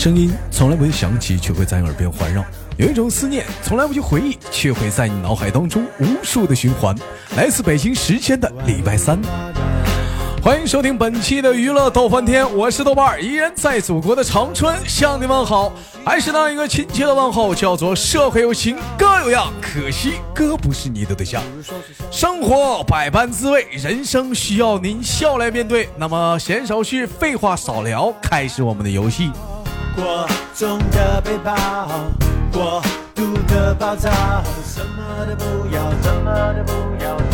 声音从来不会响起，却会在耳边环绕；有一种思念从来不去回忆，却会在你脑海当中无数的循环。来自北京时间的礼拜三。欢迎收听本期的娱乐逗翻天，我是豆瓣儿，依然在祖国的长春向你问好，还是那一个亲切的问候，叫做社会有情哥有样，可惜哥不是你的对象。生活百般滋味，人生需要您笑来面对。那么闲少叙，废话少聊，开始我们的游戏。我重的背包，我独的暴躁，什么都不要，什么都不要。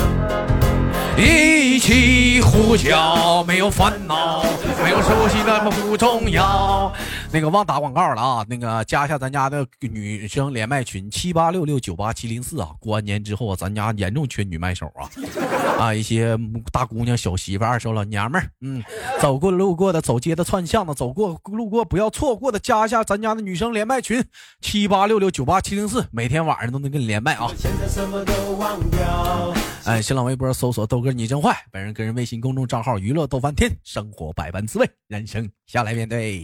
一起呼叫，没有烦恼，没有熟悉那么不重要。那个忘打广告了啊！那个加一下咱家的女生连麦群七八六六九八七零四啊！过完年之后啊，咱家严重缺女麦手啊！啊，一些大姑娘、小媳妇、二手老娘们儿，嗯，走过路过的、走街的、串巷的、走过路过不要错过的，加一下咱家的女生连麦群七八六六九八七零四，每天晚上都能跟你连麦啊！哎，新浪微博搜索豆哥你真坏，本人个人微信公众账号娱乐逗翻天，生活百般滋味，人生下来面对。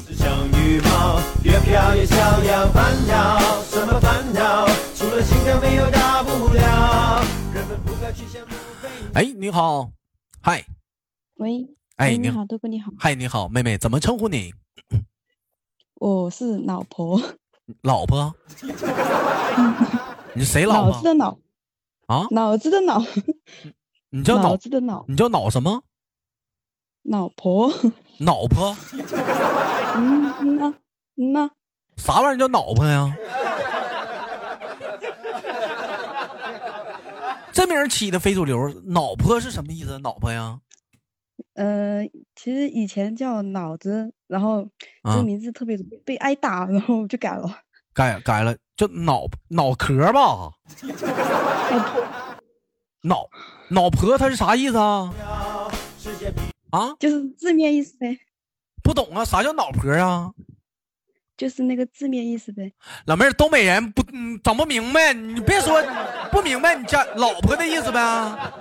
哎，你好，嗨，喂，哎，你好，豆哥你好，嗨，你好，妹妹，怎么称呼你？我是老婆，老婆，你谁老婆？脑子的脑。啊，脑子的脑，你叫脑子的脑，你叫脑什么？脑婆，脑婆。嗯呐，嗯呐，啥玩意儿叫脑婆呀？这名起的非主流，脑婆是什么意思？脑婆呀？呃，其实以前叫脑子，然后这个名字特别被挨打，然后就改了。改改了，叫脑脑壳吧。脑脑婆，它是啥意思啊？啊，就是字面意思呗。不懂啊，啥叫脑婆啊？就是那个字面意思呗。老妹儿，东北人不嗯整不明白，你别说不明白，你家老婆的意思呗。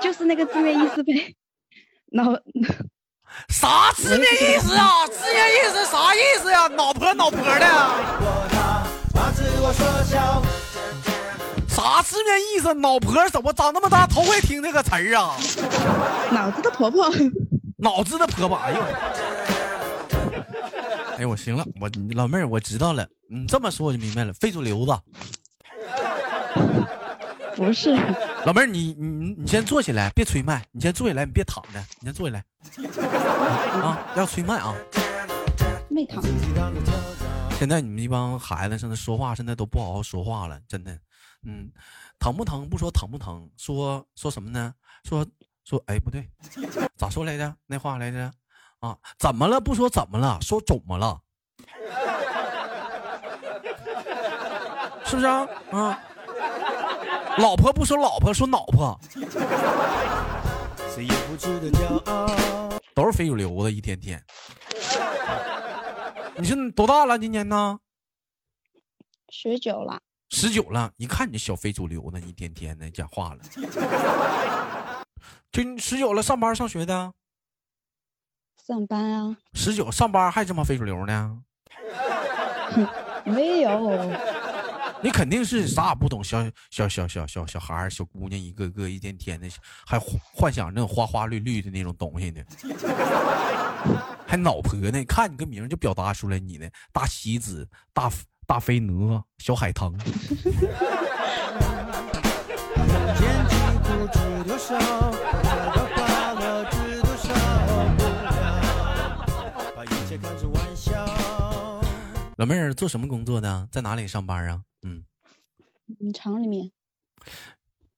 就是那个字面意思呗。脑 啥字面意思啊？字面意思啥意思呀？脑婆脑婆的。啥字面意思？脑婆怎么长那么大？头回听这个词儿啊！脑子的婆婆，脑子的婆婆。哎呦，哎呦，我行了，我老妹儿，我知道了。你这么说我就明白了，非主流子。不是，老妹儿，你你你先坐起来，别吹麦。你先坐起来，你别躺着，你先坐起来。啊，要吹麦啊。没躺。现在你们一帮孩子，现在说话现在都不好好说话了，真的。嗯，疼不疼？不说疼不疼，说说什么呢？说说，哎，不对，咋说来着？那话来着？啊，怎么了？不说怎么了？说肿么了？是不是啊？啊，老婆不说老婆，说老婆。都是非主流的，一天天。你是多大了？今年呢？十九了。十九了，一看你这小非主流呢，一天天的讲话了。就十九了，上班上学的？上班啊。十九上班还这么非主流呢？没有。你肯定是啥也不懂，小小小小小小孩小姑娘一个个一天天的，还幻想那种花花绿绿的那种东西呢。还脑婆呢？看你个名就表达出来你呢，大西子，大大飞蛾，小海棠。老妹儿做什么工作的？在哪里上班啊？嗯，厂里面。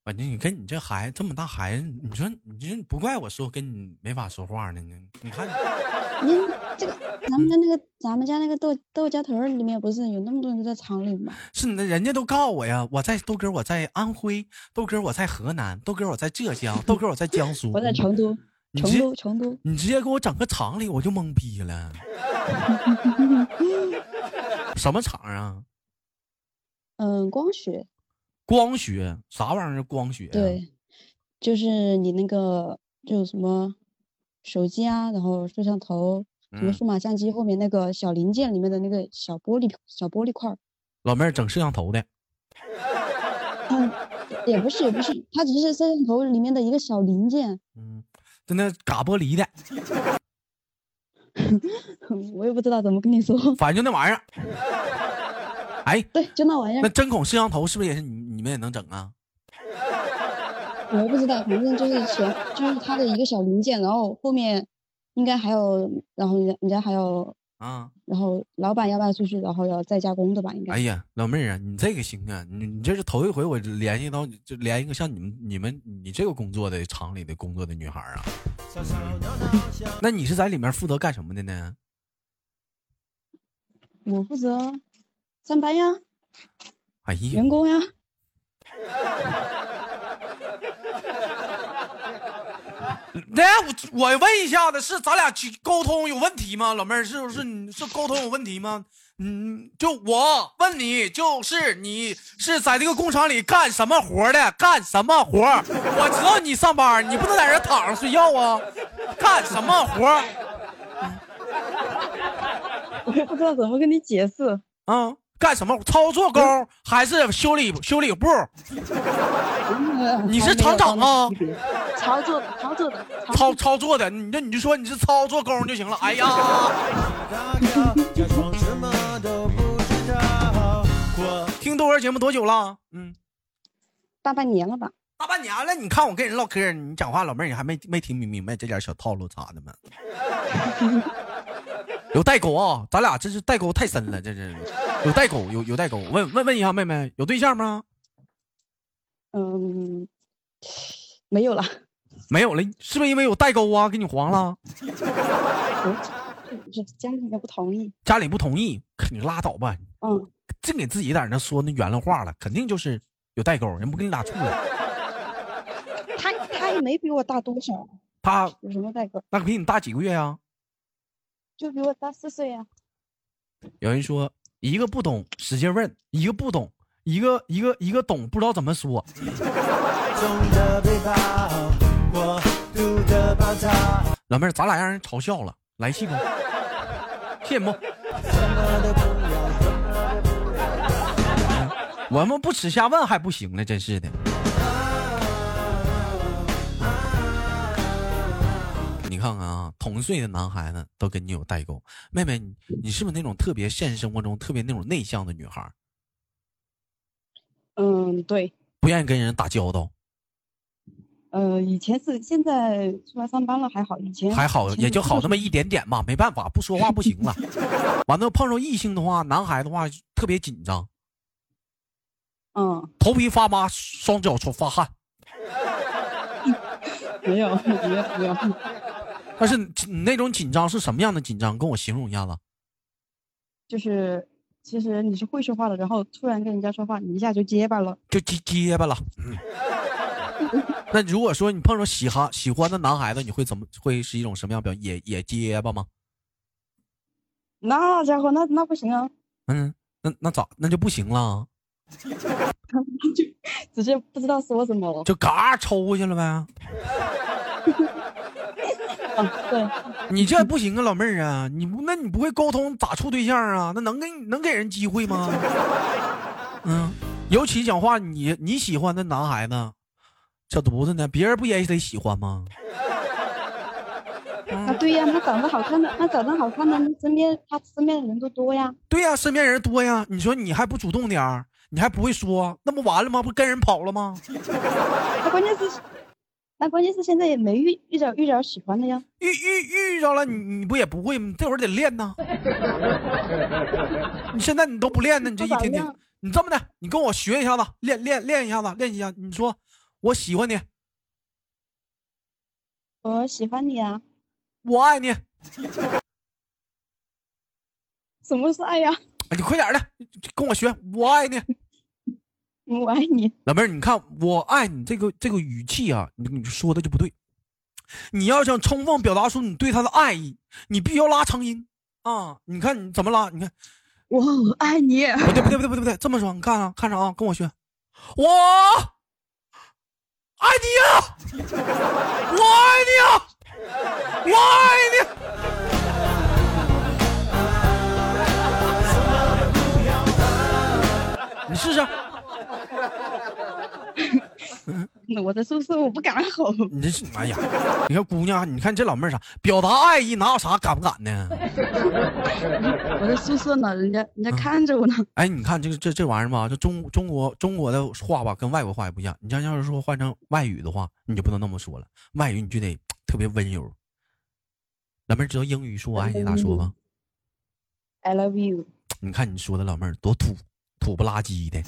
反正你跟你这孩子这么大孩子，你说你这不怪我说跟你没法说话呢？你看，您这个咱们家那个咱们家那个豆豆家屯里面不是有那么多人都在厂里吗？是你的，人家都告诉我呀，我在豆哥，我在安徽，豆哥我在河南，豆哥我在浙江，豆哥我在江苏，我在成都，成都成都，你直接给我整个厂里，我就懵逼了。什么厂啊？嗯，光学。光学啥玩意儿？光学对，就是你那个就什么手机啊，然后摄像头，什么数码相机后面那个小零件里面的那个小玻璃小玻璃块儿。老妹儿整摄像头的。嗯，也不是也不是，它只是摄像头里面的一个小零件。嗯，就那嘎玻璃的。我也不知道怎么跟你说。反正就那玩意儿。哎，对，就那玩意儿。那针孔摄像头是不是也是你你们也能整啊？我不知道，反正就是前就是它的一个小零件，然后后面应该还有，然后人人家还有啊，然后老板要卖出去，然后要再加工的吧？应该。哎呀，老妹儿啊，你这个行啊，你你这是头一回我联系到，就连一个像你们你们你这个工作的厂里的工作的女孩啊。那你是在里面负责干什么的呢？我负责上班呀。哎呀，员工呀。来，我我问一下子，是咱俩沟通有问题吗？老妹儿，是不是你是沟通有问题吗？嗯，就我问你，就是你是在这个工厂里干什么活的？干什么活？我知道你上班，你不能在这躺着睡觉啊！干什么活？我也不知道怎么跟你解释啊。干什么？操作工还是修理修理部？你是厂长啊？操作操作的操操作的，你这你就说你是操作工就行了。哎呀！听多少节目多久了？嗯，大半年了吧？大半年了。你看我跟人唠嗑，你讲话，老妹儿你还没没听明明白这点小套路咋的吗？有代沟啊，咱俩这是代沟太深了，这是有代沟，有有代沟。问问问一下妹妹，有对象吗？嗯，没有了。没有了，是不是因为有代沟啊？给你黄了？不是家里不同意。家里不同意，你拉倒吧。嗯。净给自己在那说那圆了话了，肯定就是有代沟，人不跟你俩处了。他他也没比我大多少。他有什么代沟？那比你大几个月呀？就比我大四岁呀。有人说，一个不懂使劲问，一个不懂，一个一个一个懂不知道怎么说。老妹儿，咱俩让人嘲笑了，来气不？羡不？我们不耻下问还不行呢，真是的。你看看啊，同岁的男孩子都跟你有代沟。妹妹，你你是不是那种特别现实生活中特别那种内向的女孩？嗯，对。不愿意跟人打交道。呃，以前是，现在出来上班了还好，以前还好，也就好那么一点点吧。没办法，不说话不行了。完了，碰上异性的话，男孩的话特别紧张。嗯。头皮发麻，双脚出发汗。没有，没有，没有。但是你那种紧张是什么样的紧张？跟我形容一下子。就是，其实你是会说话的，然后突然跟人家说话，你一下就结巴了，就结结巴了。那如果说你碰上喜哈喜欢的男孩子，你会怎么？会是一种什么样表？也也结巴吗？那家伙，那那不行啊。嗯，那那咋？那就不行了。就直接不知道说什么了，就嘎抽过去了呗。对，你这不行啊，老妹儿啊，你不那你不会沟通咋处对象啊？那能给能给人机会吗？嗯，尤其讲话，你你喜欢的男孩子，小犊子呢，别人不也得喜欢吗？啊，对呀，那长得好看的，那长得好看的，身边他身边的人都多呀。对呀，身边人多呀。你说你还不主动点儿，你还不会说，那不完了吗？不跟人跑了吗？那关键是。那关键是现在也没遇遇着遇着喜欢的呀，遇遇遇着了，你你不也不会吗？这会儿得练呢。你现在你都不练呢，你这一天天，你这么的，你跟我学一下子，练练练一下子，练一下。你说我喜欢你，我喜欢你啊，我爱你。什么是爱呀？你快点的，跟我学，我爱你。我爱你，老妹儿，你看我爱你这个这个语气啊，你你说的就不对。你要想充分表达出你对他的爱意，你必须要拉长音啊！你看你怎么拉？你看，我爱你。不对不对不对不对不对，这么说，你看啊，看着啊，跟我学，我爱你呀，我我在宿舍我不敢吼。你这是哎呀，你看姑娘，你看这老妹儿啥，表达爱意哪有啥敢不敢呢？我在宿舍呢，人家人家看着我呢。哎，你看这个这这玩意儿吧，这中中国中国的话吧，跟外国话也不一样。你像要是说换成外语的话，你就不能那么说了，外语你就得特别温柔。老妹儿知道英语说我爱你咋说吗？I love you。你看你说的老妹儿多土土不拉几的。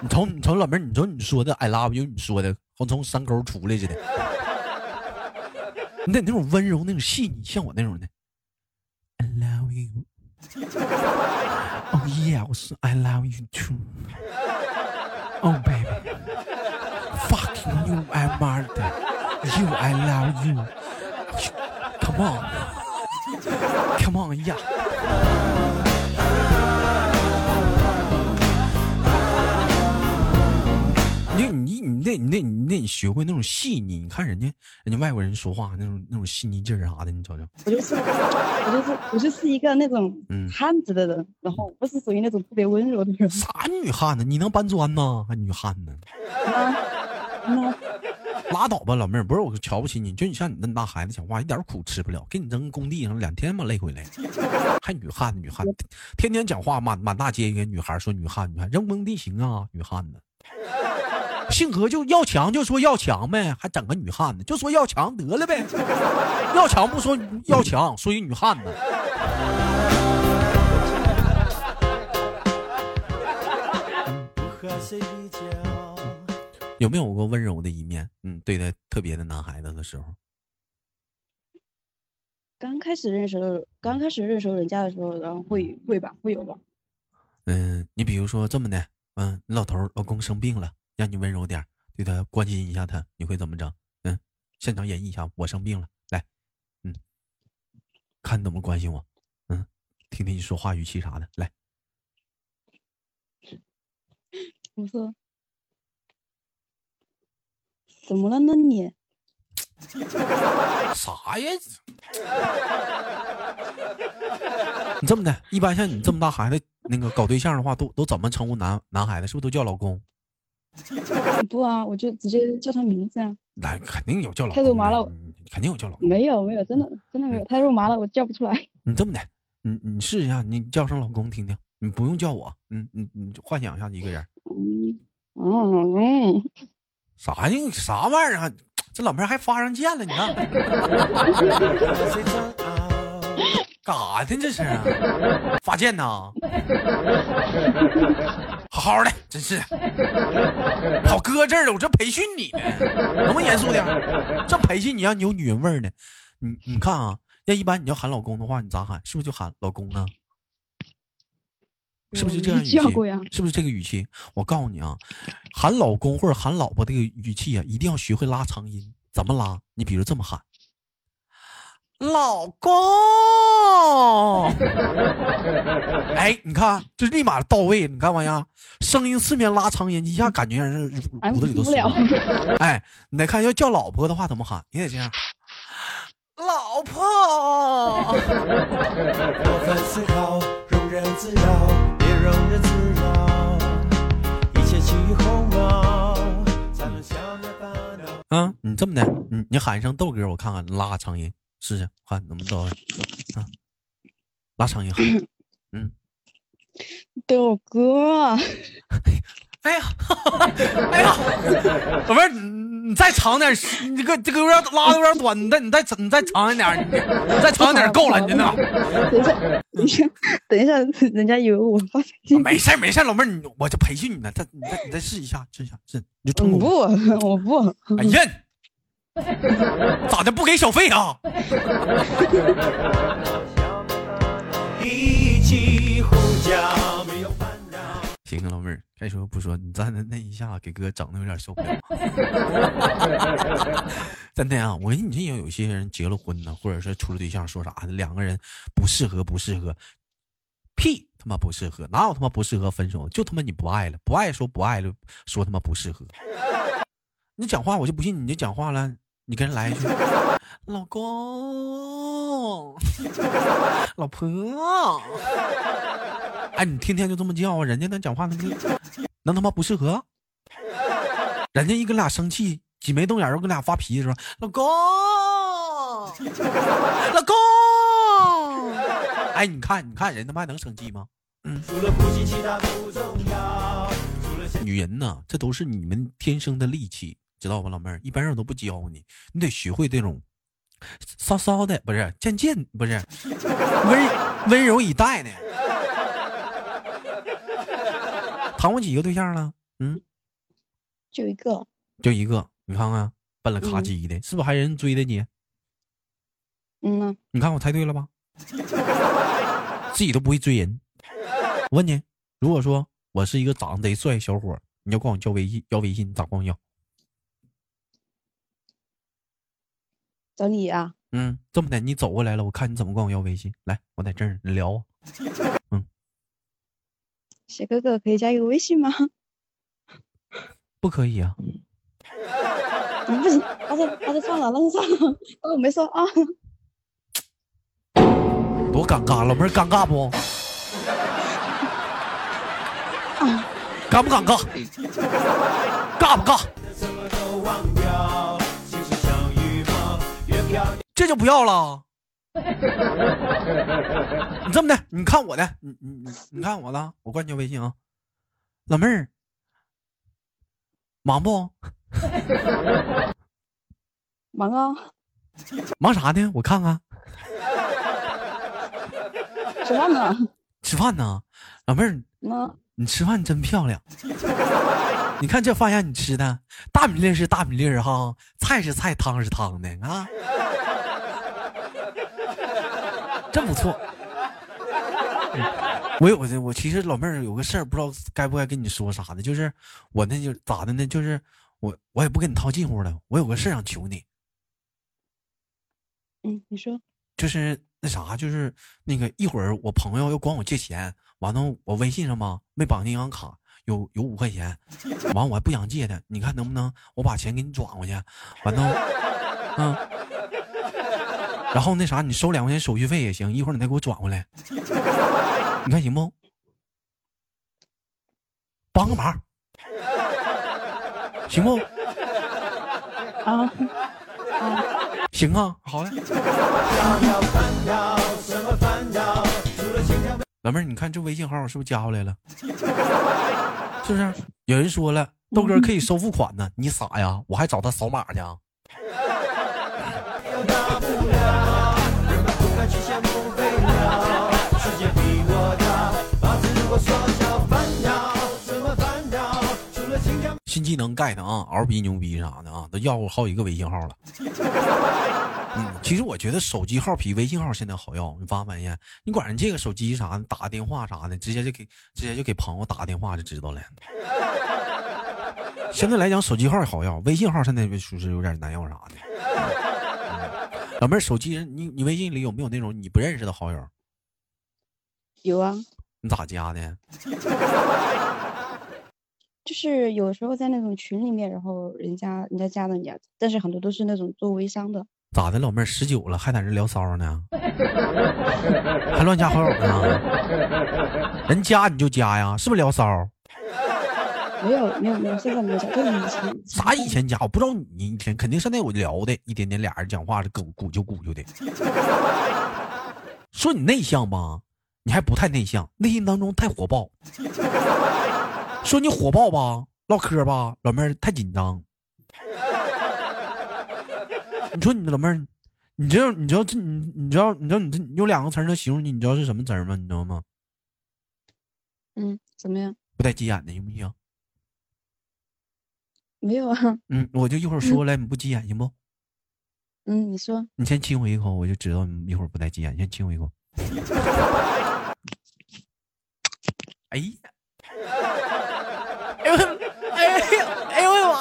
你瞅你瞅老妹儿，你瞅你说的 I love you，你说的好像从山沟出来似的。你得那种温柔，那种细腻，像我那种的。I love you。Oh yeah，我是 I love you too。Oh baby, fuck you, I murder you. I love you. Come on. Come on, yeah. 你得你得你得学会那种细腻，你看人家人家外国人说话那种那种细腻劲儿啥的，你瞅瞅。我就是我就是我就是一个那种嗯汉子的人，然后不是属于那种特别温柔的人。啥女汉子？你能搬砖吗？还女汉子？那那拉倒吧，老妹儿，不是我瞧不起你，就你像你那么大孩子讲话，一点苦吃不了，给你扔工地上两天嘛累回来，还女汉子女汉子，天天讲话满满大街一个女孩说女汉子女汉子，扔工地行啊，女汉子。性格就要强就说要强呗，还整个女汉子，就说要强得了呗，要强不说要强，说一女汉子。有没有过温柔的一面？嗯，对待特别的男孩子的时候，刚开始认识的刚开始认识人家的时候，然后会会吧，会有吧。嗯，你比如说这么的，嗯，你老头老公生病了，让你温柔点，对他关心一下他，你会怎么整？嗯，现场演绎一下，我生病了，来，嗯，看你怎么关心我，嗯，听听你说话语气啥的，来，我说怎么了呢你？啥呀？你这么的，一般像你这么大孩子，那个搞对象的话，都都怎么称呼男男孩子？是不是都叫老公？不啊，我就直接叫他名字啊。那肯定有叫老公的，太肉麻了嗯肯定有叫老公。没有没有，真的真的没有，太肉麻了，我叫不出来。你这么的，你你试一下，你叫声老公听听，你不用叫我，嗯嗯你就幻想一下一个人，嗯嗯嗯，啥呀？啥玩意儿啊？这老妹儿还发上贱了，你看？干啥呢？这是啊发贱呐？好好的，真是跑哥这儿了，我这培训你呢，能不能严肃点？这培训你让你有女人味儿呢。你你看啊，要一般你要喊老公的话，你咋喊？是不是就喊老公呢？是不是这样语气？是不是这个语气？我告诉你啊，喊老公或者喊老婆这个语气啊，一定要学会拉长音。怎么拉？你比如这么喊：“老公。”哎，你看，就立马到位，你看没呀？声音四面拉长音，一下感觉让人哎，骨子里都不了。哎，你再看要叫老婆的话怎么喊？你得这样：“老婆。”过分思考，庸人自扰，别庸人自扰，一切起于鸿毛，才能消灭烦恼。啊，你这么的，你你喊一声豆哥，我看看，拉个长音试试，看能不能到位啊？拉长音喊，嗯，对我哥，哎呀，哎呀，老妹儿，你你再长点，你这个这个有点拉的有点短，你再你再你再长一点，你你再长一点够了，你真的。等一下，等一下，等一下，人家以为我发神经。没事没事，老妹儿，你我就培训你呢，再你再你再试一下，试一下，试你就成嗯功。不，我不。哎呀，咋的不给小费啊？一起呼叫，没有烦恼。行啊，老妹儿，该说不说，你站的那一下给哥整的有点受不了。真的啊，我跟你这有些人结了婚呢，或者是处了对象，说啥的，两个人不适合，不适合，屁他妈不适合，哪有他妈不适合分手？就他妈你不爱了，不爱说不爱了，说他妈不适合。你讲话我就不信，你就讲话了，你跟人来一句，老公，老婆。哎，你天天就这么叫？人家那讲话那个能他妈不适合？人家一跟俩生气，挤眉瞪眼儿跟俩发脾气的时候，老公，老公，哎，你看，你看人他妈还能生气吗？除了呼吸，其他不重要。除了女人呐，这都是你们天生的利器，知道吧，老妹儿？一般人都不教你，你得学会这种骚骚的，不是渐渐，不是温温柔以待的。谈过几个对象了？嗯，就一个，就一个。你看看，笨了咔叽的，是不是还有人追的你？嗯呐，你看我猜对了吧？自己都不会追人。我问你，如果说我是一个长得贼帅的小伙，你要管我叫微信，要微信，你咋管我要？找你啊，嗯，这么的，你走过来了，我看你怎么管我要微信。来，我在这儿，你聊嗯。小哥哥可以加一个微信吗？不可以啊，嗯，不行，那就那就算了，那就算了，当我没说啊。多尴尬，老妹儿尴尬不？尴不尴尬？尬不尬？这就不要了。你这么的，你看我的，你你你你看我的，我关你微信啊，老妹儿，忙不？忙啊，忙啥呢？我看看，吃饭呢？吃饭呢。老妹儿，那你吃饭真漂亮。你看这发现你吃的大米粒是大米粒儿哈，菜是菜，汤是汤的啊，真不错。嗯我有个我其实老妹儿有个事儿，不知道该不该跟你说啥的，就是我那就咋的呢？就是我我也不跟你套近乎了，我有个事儿想求你，嗯，你说，就是那啥，就是那个一会儿我朋友要管我借钱，完了我微信上吧没绑银行卡，有有五块钱，完我还不想借他，你看能不能我把钱给你转过去，完了，嗯，然后那啥你收两块钱手续费也行，一会儿你再给我转回来，你看行不？帮个忙，行不？啊啊，行啊，好嘞。老妹儿，你看这微信号是不是加回来了？是不是？有人说了，豆哥可以收付款呢，你傻呀？我还找他扫码去啊？新技能 get 啊，L B 牛逼啥的啊，都要过好几个微信号了。嗯，其实我觉得手机号比微信号现在好要，你发没发现？你管人借个手机啥的，打个电话啥的，直接就给直接就给朋友打个电话就知道了。相对来讲，手机号好要，微信号现在属实有点难要啥的。嗯老妹儿，手机你你微信里有没有那种你不认识的好友？有啊，你咋加的？就是有时候在那种群里面，然后人家人家加的你啊，但是很多都是那种做微商的。咋的，老妹儿十九了还在这聊骚呢？还乱加好友呢？人加你就加呀，是不是聊骚？没有没有没有，现在没有加，就是以前。啥以前加？我不知道你以前肯定是那我聊的，一点点俩人讲话是鼓鼓就鼓就的。说你内向吧，你还不太内向，内心当中太火爆。说你火爆吧，唠嗑吧，老妹儿太紧张。你说你老妹儿，你知道你知道这你你知道你知道你这有两个词儿能形容你，你知道是什么词儿吗？你知道吗？嗯，怎么样？不带急眼的行不行？没有啊，嗯，我就一会儿说来，你不急眼行不？嗯，你说，你先亲我一口，我就知道你一会儿不带急眼。先亲我一口。哎呀！哎呦！哎呦！哎呦我的妈！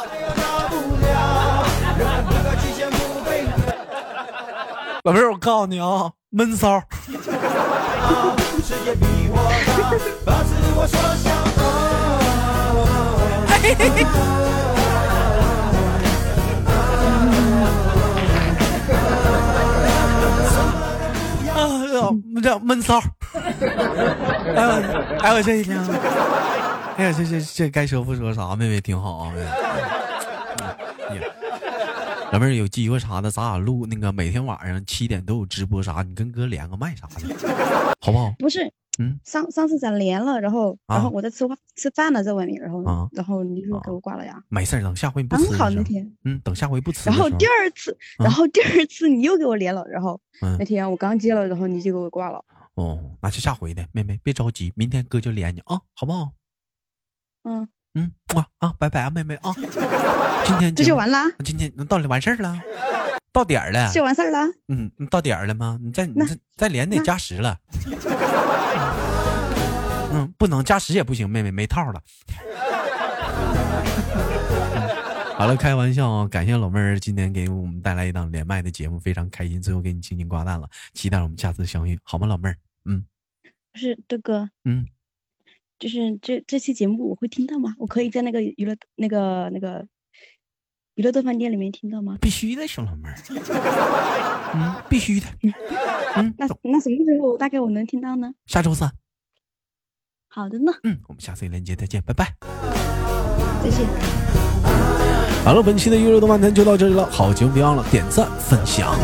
老妹儿，我告诉你啊，闷骚。世界比我大，把自我缩小。哎呀，这闷骚。哎呦，哎呦，这一天，哎呀，这这这该说不说啥，妹妹挺好啊。妹妹老妹儿有机会啥的，咱俩录那个每天晚上七点都有直播啥，你跟哥连个麦啥的，好不好？不是，嗯，上上次咱连了，然后然后啊我在吃饭吃饭呢，在外面，然后啊然后你就给我挂了呀。没事儿，等下回你不刚好那天，嗯，等下回不吃然后第二次，啊然后第二次你又给我连了，然后嗯那天我刚接了，然后你就给我挂了。哦，那就下回的，妹妹别着急，明天哥就连你啊，好不好？嗯，嗯，哇啊，拜拜啊，妹妹啊，今天这就完了，今天到底完事儿了，到点儿了，就完事儿了。嗯，你到点儿了吗？你再你再再连得加时了，嗯，不能加时也不行，妹妹没套了。好了，开玩笑啊！感谢老妹儿今天给我们带来一档连麦的节目，非常开心，最后给你轻轻挂断了，期待我们下次相遇，好吗，老妹儿？嗯不是豆哥，嗯，就是这这期节目我会听到吗？我可以在那个娱乐那个那个娱乐豆饭店里面听到吗？必须的，小老妹儿，嗯，必须的，嗯，那那什么时候大概我能听到呢？下周三，好的呢，嗯，我们下次连接再见，拜拜。再见。好了，本期的娱乐动漫谈就到这里了，好节目别忘了点赞分享。